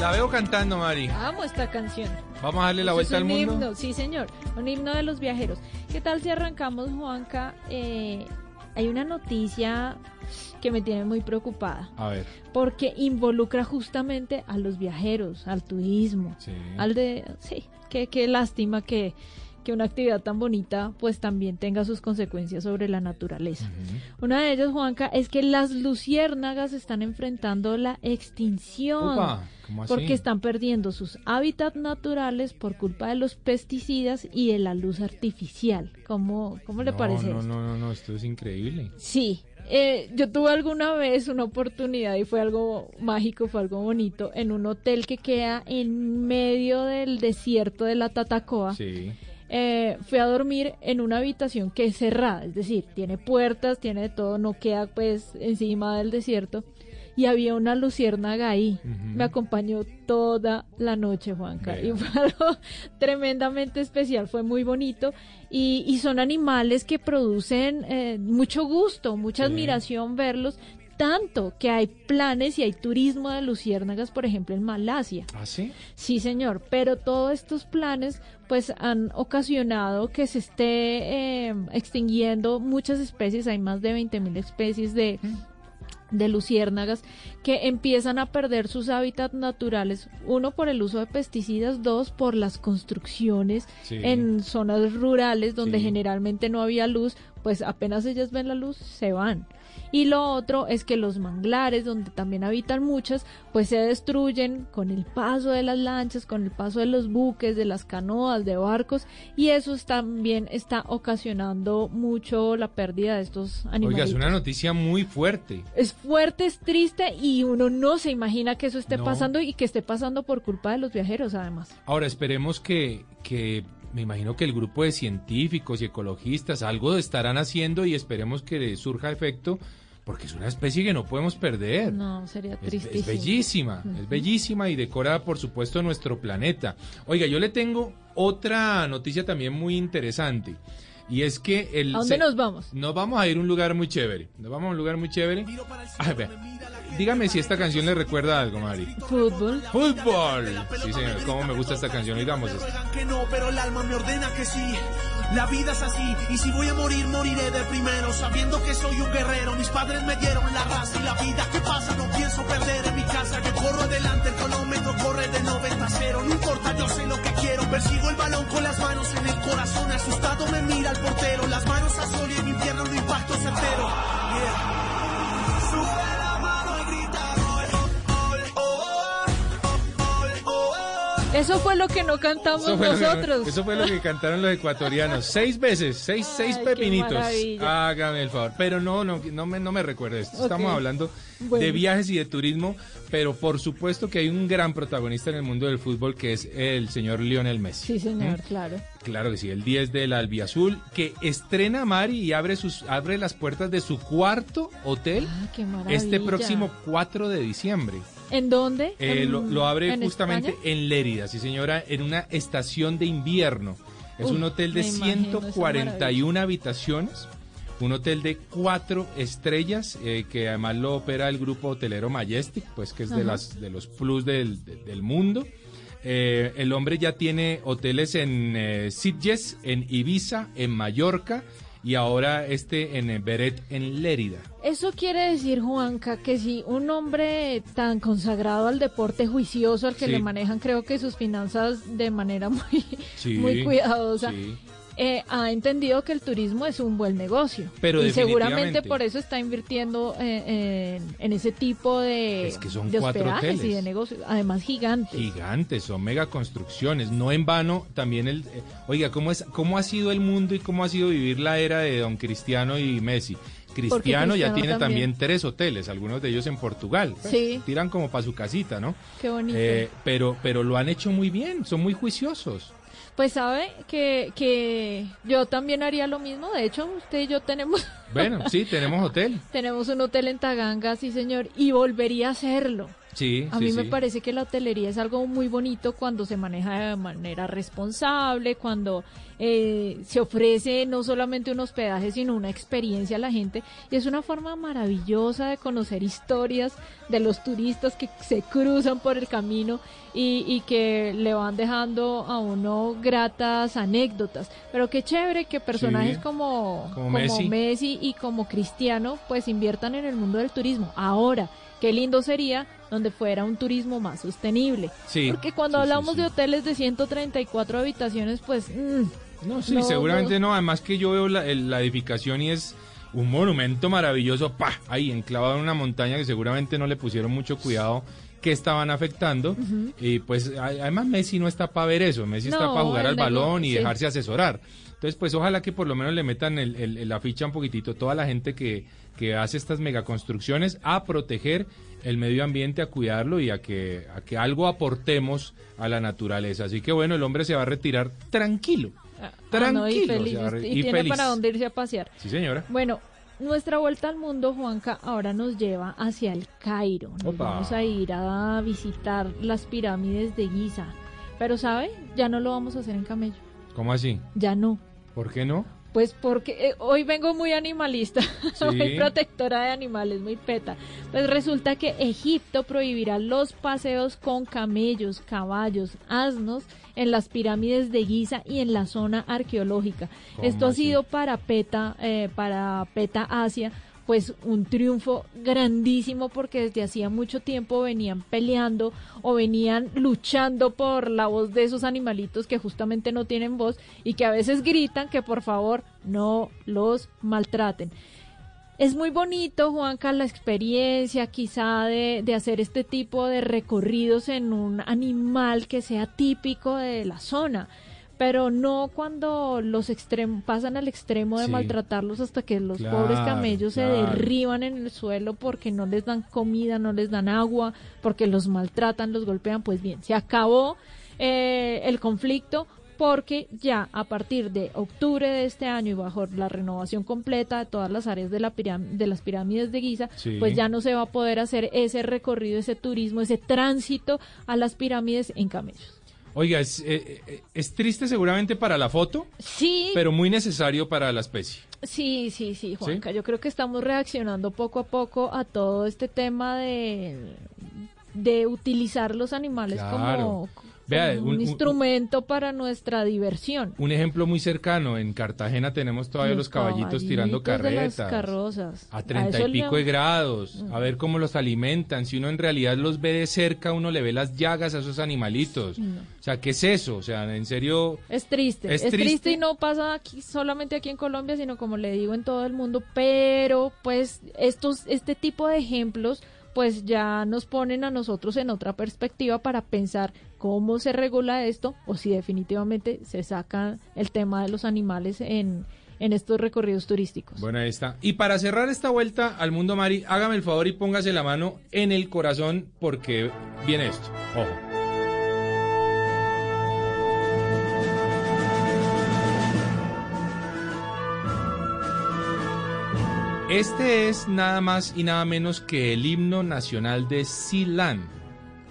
La veo cantando, Mari. Amo esta canción. Vamos a darle la vuelta es al un mundo. himno, sí, señor. Un himno de los viajeros. ¿Qué tal si arrancamos, Juanca? Eh, hay una noticia que me tiene muy preocupada. A ver. Porque involucra justamente a los viajeros, al turismo, Sí. al de... Sí, qué, qué lástima que, que una actividad tan bonita pues también tenga sus consecuencias sobre la naturaleza. Una de ellas, Juanca, es que las luciérnagas están enfrentando la extinción. Upa, ¿cómo así? Porque están perdiendo sus hábitats naturales por culpa de los pesticidas y de la luz artificial. ¿Cómo, cómo le No, parece No, esto? no, no, no, esto es increíble. Sí, eh, yo tuve alguna vez una oportunidad y fue algo mágico, fue algo bonito, en un hotel que queda en medio del desierto de la Tatacoa. Sí. Eh, fui a dormir en una habitación que es cerrada, es decir, tiene puertas, tiene de todo, no queda pues encima del desierto. Y había una luciérnaga ahí. Me acompañó toda la noche, Juanca. Y fue algo tremendamente especial, fue muy bonito. Y, y son animales que producen eh, mucho gusto, mucha Sí. admiración verlos. Tanto que hay planes y hay turismo de luciérnagas, por ejemplo, en Malasia. ¿Ah, sí? Sí, señor, pero todos estos planes pues han ocasionado que se esté eh, extinguiendo muchas especies, hay más de 20.000 especies de, de luciérnagas que empiezan a perder sus hábitats naturales, uno por el uso de pesticidas, dos por las construcciones Sí. en zonas rurales donde Sí. generalmente no había luz, pues apenas ellas ven la luz se van. Y lo otro es que los manglares, donde también habitan muchas, pues se destruyen con el paso de las lanchas, con el paso de los buques, de las canoas, de barcos, y eso también está ocasionando mucho la pérdida de estos Oiga, animales. es una noticia muy fuerte. Es fuerte, es triste y uno no se imagina que eso esté No. pasando y que esté pasando por culpa de los viajeros además. Ahora esperemos que, que me imagino que el grupo de científicos y ecologistas algo estarán haciendo y esperemos que surja efecto porque es una especie que no podemos perder. No, sería Es, tristísimo. es bellísima, es bellísima y decora, por supuesto, nuestro planeta. Oiga, yo le tengo otra noticia también muy interesante. Y es que el... ¿A dónde se- nos vamos? Nos vamos a ir a un lugar muy chévere. Nos vamos a un lugar muy chévere. Ay, vea. Dígame si esta canción le recuerda algo, Mari. Fútbol. Fútbol. Sí, señor. Cómo me gusta esta canción. Digamos esto. que no, pero el alma me ordena que sí. La vida es así, y si voy a morir, moriré de primero, sabiendo que soy un guerrero. Mis padres me dieron la raza y la vida. ¿Qué pasa? No pienso perder en mi casa. Que corro adelante, el cronómetro corre de 90 a 0. No importa, yo sé lo que quiero. Persigo el balón con las manos en el corazón. Asustado me mira el portero. Las manos a sol y en infierno lo impacto certero. Yeah. Eso fue lo que no cantamos Eso que, nosotros. eso fue lo que cantaron los ecuatorianos. Seis veces, seis, seis Ay, pepinitos. Hágame el favor. Pero no, no, no me, no me recuerde esto. Ok. Estamos hablando Bueno. de viajes y de turismo, pero por supuesto que hay un gran protagonista en el mundo del fútbol que es el señor Lionel Messi. Sí, señor, ¿Mm? claro. Claro que sí, el 10 del Albiazul, que estrena Mari y abre sus abre las puertas de su cuarto hotel Ah, qué este próximo 4 de diciembre. ¿En dónde? Eh, ¿En- lo, lo abre en justamente España? en Lérida, sí señora, en una estación de invierno. Es Uy, un hotel de me imagino esa 141 habitaciones, un hotel de cuatro estrellas eh, que además lo opera el grupo hotelero Majestic, pues que es de las de los plus del, de- del mundo. Eh, el hombre ya tiene hoteles en eh, Sitges, en Ibiza, en Mallorca y ahora este en Beret, en Lérida. Eso quiere decir, Juanca, que si un hombre tan consagrado al deporte juicioso, al que Sí. le manejan, creo que sus finanzas de manera muy, Sí, muy cuidadosa, sí. Eh, ha entendido que el turismo es un buen negocio. Pero y seguramente por eso está invirtiendo eh, en, en ese tipo de, Es que son de cuatro hospedajes y de negocios, además gigantes. Gigantes, son mega construcciones, no en vano también el eh, oiga, ¿cómo es cómo ha sido el mundo y cómo ha sido vivir la era de Don Cristiano y Messi? Cristiano, ya tiene también. también. tres hoteles, algunos de ellos en Portugal. Pues, Sí. Tiran como para su casita, ¿no? Qué bonito. Eh, pero pero lo han hecho muy bien, son muy juiciosos. Pues sabe que, que yo también haría lo mismo. De hecho, usted y yo tenemos, Bueno, sí, tenemos hotel. tenemos un hotel en Taganga, sí señor, y volvería a hacerlo. Sí, A sí, mí me sí. parece que la hotelería es algo muy bonito cuando se maneja de manera responsable, cuando eh, se ofrece no solamente un hospedaje, sino una experiencia a la gente. Y es una forma maravillosa de conocer historias de los turistas que se cruzan por el camino y, y que le van dejando a uno gratas anécdotas. Pero qué chévere que personajes Sí, como, como como Messi. Messi y como Cristiano pues inviertan en el mundo del turismo. Ahora, qué lindo sería donde fuera un turismo más sostenible. Sí, Porque cuando sí, hablamos sí. de hoteles de 134 habitaciones, pues... mm, No, sí, no, seguramente no. no. Además que yo veo la, la edificación y es un monumento maravilloso, pa, ahí enclavado en una montaña que seguramente no le pusieron mucho cuidado que estaban afectando. Y pues además Messi no está para ver eso, Messi está para jugar al balón y dejarse asesorar. Entonces pues ojalá que por lo menos le metan el- el- la ficha un poquitito toda la gente que, que hace estas megaconstrucciones a proteger el medio ambiente, a cuidarlo y a que, a que algo aportemos a la naturaleza. Así que bueno, el hombre se va a retirar tranquilo. ah, no, y Tranquilo, feliz, se va a re- y, y tiene feliz. para dónde irse a pasear. Sí, señora. Bueno, nuestra vuelta al mundo, Juanca, ahora nos lleva hacia el Cairo. Nos Opa. vamos a ir a visitar las pirámides de Giza. Pero, ¿sabe? Ya no lo vamos a hacer en camello. ¿Cómo así? Ya no. ¿Por qué no? Pues porque eh, hoy vengo muy animalista, Sí. muy protectora de animales, muy peta. Pues resulta que Egipto prohibirá los paseos con camellos, caballos, asnos en las pirámides de Giza y en la zona arqueológica. ¿Cómo Esto ha sido para PETA, eh, para PETA Asia, pues un triunfo grandísimo porque desde hacía mucho tiempo venían peleando o venían luchando por la voz de esos animalitos que justamente no tienen voz y que a veces gritan que por favor no los maltraten. Es muy bonito, Juanca, la experiencia quizá de, de hacer este tipo de recorridos en un animal que sea típico de la zona, pero no cuando los extremos pasan al extremo de Sí. maltratarlos hasta que los Claro, pobres camellos claro. se derriban en el suelo porque no les dan comida, no les dan agua, porque los maltratan, los golpean. Pues bien, se acabó eh, el conflicto porque ya a partir de octubre de este año y bajo la renovación completa de todas las áreas de, la de las pirámides de Giza, Sí. pues ya no se va a poder hacer ese recorrido, ese turismo, ese tránsito a las pirámides en camellos. Oiga, es, eh, eh, es triste seguramente para la foto, Sí, pero muy necesario para la especie. sí, sí, sí, Juanca. Yo creo que estamos reaccionando poco a poco a todo este tema de, de utilizar los animales Claro. como, Vea, un- instrumento para nuestra diversión. Un ejemplo muy cercano, en Cartagena tenemos todavía los, caballitos tirando de las carretas. carrozas. A treinta y le- pico de grados, a ver cómo los alimentan. Si uno en realidad los ve de cerca, uno le ve las llagas a esos animalitos. No. O sea, ¿qué es eso? O sea, en serio, Es triste, Es es, triste. triste. y no pasa aquí solamente aquí en Colombia, sino como le digo en todo el mundo, pero pues estos este tipo de ejemplos pues ya nos ponen a nosotros en otra perspectiva para pensar cómo se regula esto o si definitivamente se saca el tema de los animales en en estos recorridos turísticos. bueno, ahí está. Y para cerrar esta vuelta al mundo, Mari, hágame el favor y póngase la mano en el corazón porque viene esto. Ojo. Este es nada más y nada menos que el himno nacional de Sealand.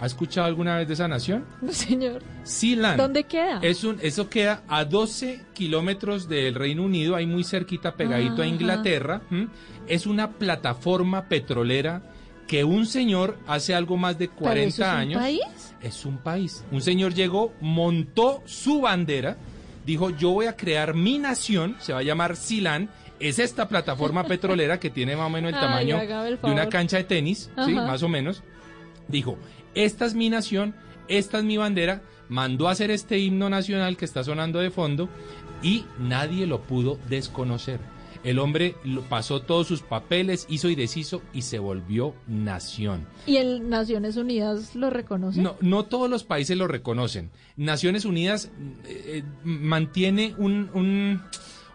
¿Ha escuchado alguna vez de esa nación? No, señor. Sealand. ¿Dónde queda? Es un, eso queda a 12 kilómetros del Reino Unido, ahí muy cerquita, pegadito a Ajá. Inglaterra. Es una plataforma petrolera que un señor hace algo más de 40 ¿Pero eso es un años. país? Es un país. Un señor llegó, montó su bandera, dijo, yo voy a crear mi nación, se va a llamar Silan. Es esta plataforma petrolera que tiene más o menos el tamaño el de una cancha de tenis, ¿sí? Más o menos. Dijo, esta es mi nación, esta es mi bandera, mandó a hacer este himno nacional que está sonando de fondo y nadie lo pudo desconocer. El hombre pasó todos sus papeles, hizo y deshizo y se volvió nación. ¿Y en Naciones Unidas lo reconoce? No, no todos los países lo reconocen. Naciones Unidas eh, eh, mantiene un, un,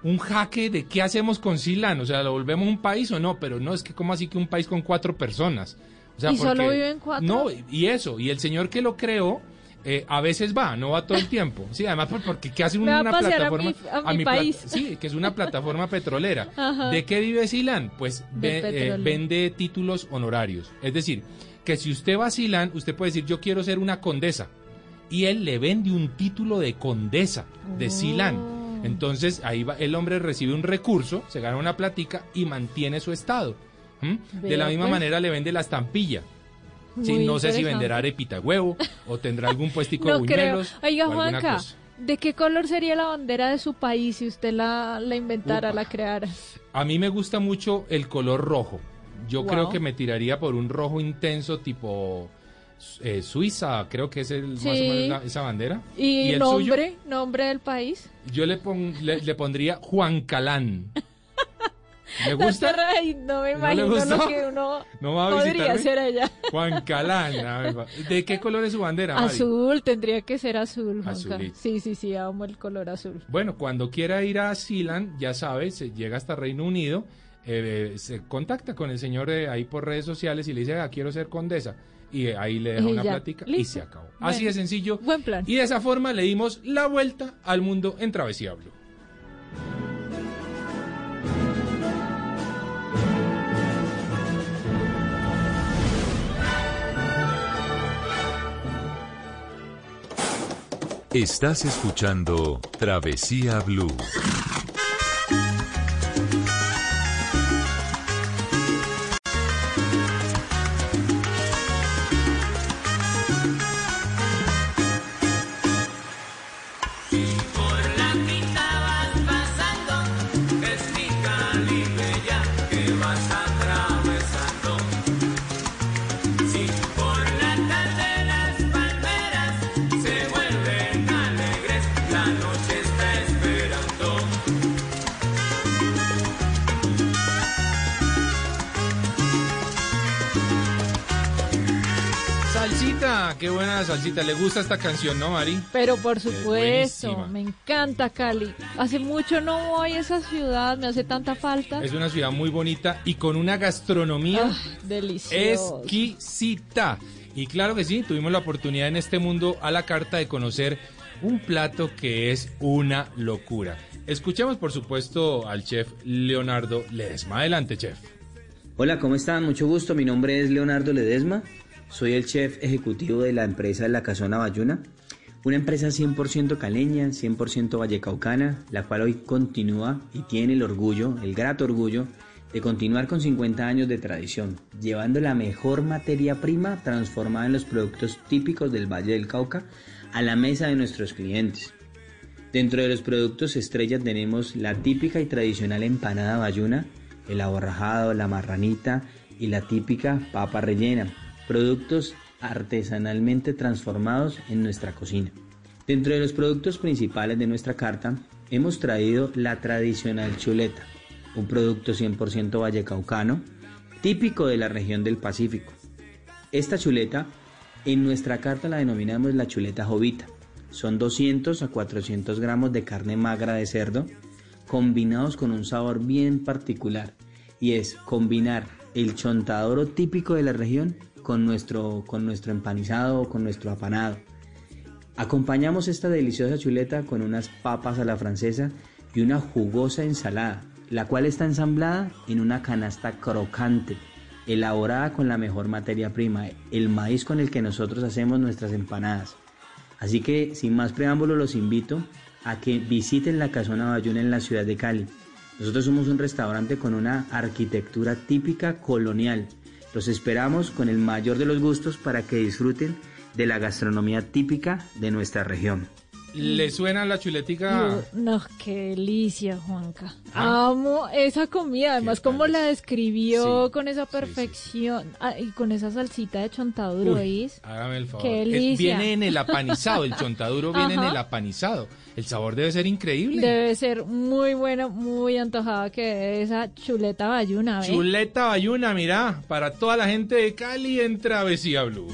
un jaque de qué hacemos con Silan. O sea, ¿lo volvemos un país o no? Pero no, es que como así que un país con cuatro personas. O sea, ¿Y solo viven cuatro? No, y eso. Y el señor que lo creó... eh, a veces va, no va todo el tiempo. Sí, además por- porque ¿qué hace a una a plataforma? mi- a mi país. Sí, que es una plataforma petrolera. Ajá. ¿De qué vive Silan? Pues ve- eh, vende títulos honorarios. Es decir, que si usted va a Silan, usted puede decir, yo quiero ser una condesa. Y él le vende un título de condesa de Silan. Oh. Entonces ahí va, el hombre recibe un recurso, se gana una platica y mantiene su estado. De la misma pues. manera le vende la estampilla. Sí, no sé si venderá arepita huevo o tendrá algún puestico No de creo. buñuelos. Oiga, o Juanca, cosa. ¿de qué color sería la bandera de su país si usted la, la inventara, la creara? A mí me gusta mucho el color rojo. Yo Wow. creo que me tiraría por un rojo intenso tipo eh, Suiza, creo que es el, más o menos la- esa bandera. ¿Y, el nombre? ¿Nombre del país? suyo? Yo le, pon- le, le pondría Juan Calán. ¿Me No, gusta? no me ¿No le imagino gustó? lo que uno ¿No va a podría hacer allá. Juan Calán. ¿De qué color es su bandera? Mari? Azul, tendría que ser azul. Sí, sí, sí, amo el color azul. Bueno, cuando quiera ir a Sealand, ya sabe, se llega hasta Reino Unido, eh, se contacta con el señor eh, ahí por redes sociales y le dice, ah, quiero ser condesa. Y ahí le deja Y una ya, plática y se acabó. Así de sencillo. Buen plan. Y de esa forma le dimos la vuelta al mundo en Travesía Blue. Estás escuchando Travesía Blue. Salsita. ¿Le gusta esta canción, no, Mari? Pero por supuesto, me encanta Cali. Hace mucho no voy a esa ciudad, me hace tanta falta. Es una ciudad muy bonita y con una gastronomía Ah, delicioso. exquisita. Y claro que sí, tuvimos la oportunidad en este mundo a la carta de conocer un plato que es una locura. Escuchemos por supuesto al chef Leonardo Ledesma. Adelante, chef. Hola, ¿cómo están? Mucho gusto. Mi nombre es Leonardo Ledesma. Soy el chef ejecutivo de la empresa La Casona Bayuna. Una empresa 100% caleña, 100% vallecaucana, la cual hoy continúa y tiene el orgullo, el grato orgullo, de continuar con 50 años de tradición, llevando la mejor materia prima transformada en los productos típicos del Valle del Cauca a la mesa de nuestros clientes. Dentro de los productos estrella tenemos la típica y tradicional empanada bayuna, el aborrajado, la marranita y la típica papa rellena, productos artesanalmente transformados en nuestra cocina. Dentro de los productos principales de nuestra carta hemos traído la tradicional chuleta, un producto 100% vallecaucano, típico de la región del Pacífico. Esta chuleta en nuestra carta la denominamos la chuleta jovita. Son 200 a 400 gramos de carne magra de cerdo combinados con un sabor bien particular y es combinar el chontadoro típico de la región con nuestro, con nuestro empanizado o con nuestro apanado. Acompañamos esta deliciosa chuleta con unas papas a la francesa y una jugosa ensalada, la cual está ensamblada en una canasta crocante, elaborada con la mejor materia prima, el maíz con el que nosotros hacemos nuestras empanadas. Así que sin más preámbulo los invito a que visiten la Casona Bayuna en la ciudad de Cali. Nosotros somos un restaurante con una arquitectura típica colonial. Los esperamos con el mayor de los gustos para que disfruten de la gastronomía típica de nuestra región. ¿Le suena la chuletica? No, qué delicia, Juanca. Amo esa comida, además cómo la describió Sí, con esa perfección Ah, y con esa salsita de chontaduro, ¿oís? Hágame el favor. Qué Es- delicia. viene en el apanizado, el chontaduro viene en el apanizado. El sabor debe ser increíble. Debe ser muy buena, muy antojada que esa chuleta bayuna. Chuleta Bayuna, mira, para toda la gente de Cali en Travesía Blue.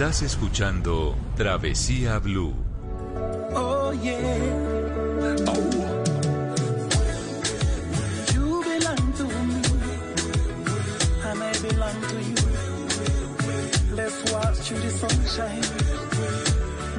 Estás escuchando Travesía Blue. Oh yeah. You belong to me, and I belong to you. Let's walk through the sunshine,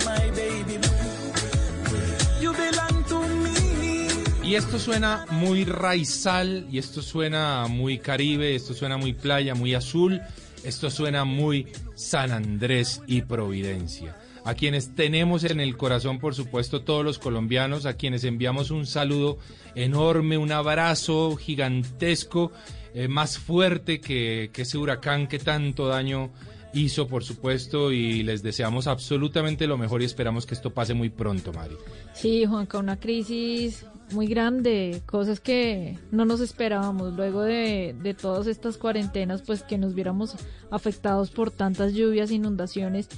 my baby blue. You belong to me. Y esto suena muy raizal, y esto suena muy caribe, esto suena muy playa, muy azul, esto suena muy San Andrés y Providencia. A quienes tenemos en el corazón, por supuesto, todos los colombianos, a quienes enviamos un saludo enorme, un abrazo gigantesco, eh, más fuerte que, ese huracán que tanto daño hizo, por supuesto, y les deseamos absolutamente lo mejor y esperamos que esto pase muy pronto, Mari. Sí, Juanca, una crisis muy grande, cosas que no nos esperábamos luego de, de todas estas cuarentenas, pues que nos viéramos afectados por tantas lluvias, inundaciones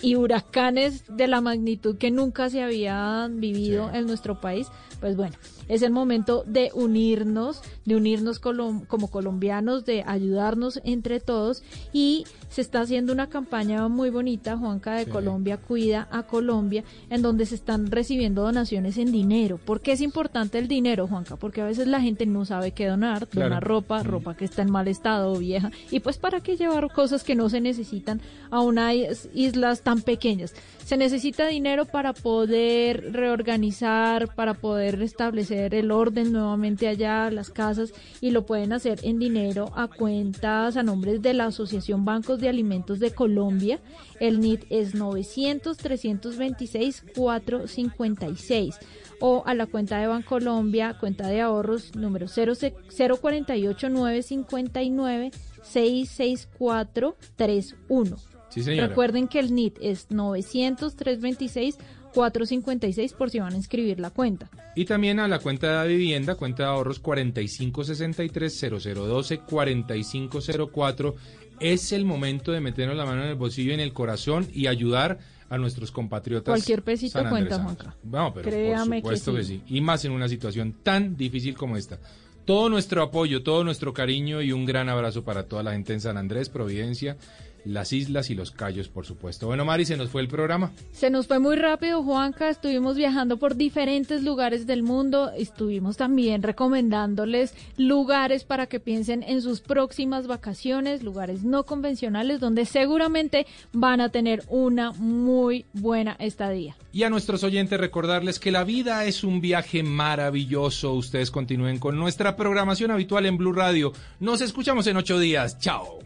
y huracanes de la magnitud que nunca se habían vivido en nuestro país. Pues bueno, es el momento de unirnos, de unirnos colom- como colombianos, de ayudarnos entre todos y se está haciendo una campaña muy bonita, Juanca de Sí. Colombia Cuida a Colombia, en donde se están recibiendo donaciones en dinero. ¿Por qué es importante el dinero, Juanca? Porque a veces la gente no sabe qué donar, Claro. donar ropa, ropa que está en mal estado o vieja, y pues para qué llevar cosas que no se necesitan a unas islas tan pequeñas. Se necesita dinero para poder reorganizar, para poder restablecer el orden nuevamente allá, las casas, y lo pueden hacer en dinero a cuentas a nombres de la Asociación Bancos de Alimentos de Colombia. El NIT es 900 326 456 o a la cuenta de Bancolombia, cuenta de ahorros número 0, 048 959 66431. Sí. Recuerden que el NIT es 900 326 456 por si van a inscribir la cuenta. Y también a la cuenta de vivienda, cuenta de ahorros 4563-0012-4504 es el momento de meternos la mano en el bolsillo y en el corazón y ayudar a nuestros compatriotas. Cualquier pesito cuenta. Juanca. No, pero Créame por supuesto que sí. sí. Y más en una situación tan difícil como esta. Todo nuestro apoyo, todo nuestro cariño y un gran abrazo para toda la gente en San Andrés, Providencia, las islas y los Cayos, por supuesto. Bueno, Mari, se nos fue el programa. Se nos fue muy rápido, Juanca. Estuvimos viajando por diferentes lugares del mundo. Estuvimos también recomendándoles lugares para que piensen en sus próximas vacaciones, lugares no convencionales donde seguramente van a tener una muy buena estadía. Y a nuestros oyentes recordarles que la vida es un viaje maravilloso. Ustedes continúen con nuestra programación habitual en Blue Radio. Nos escuchamos en ocho días. Chao.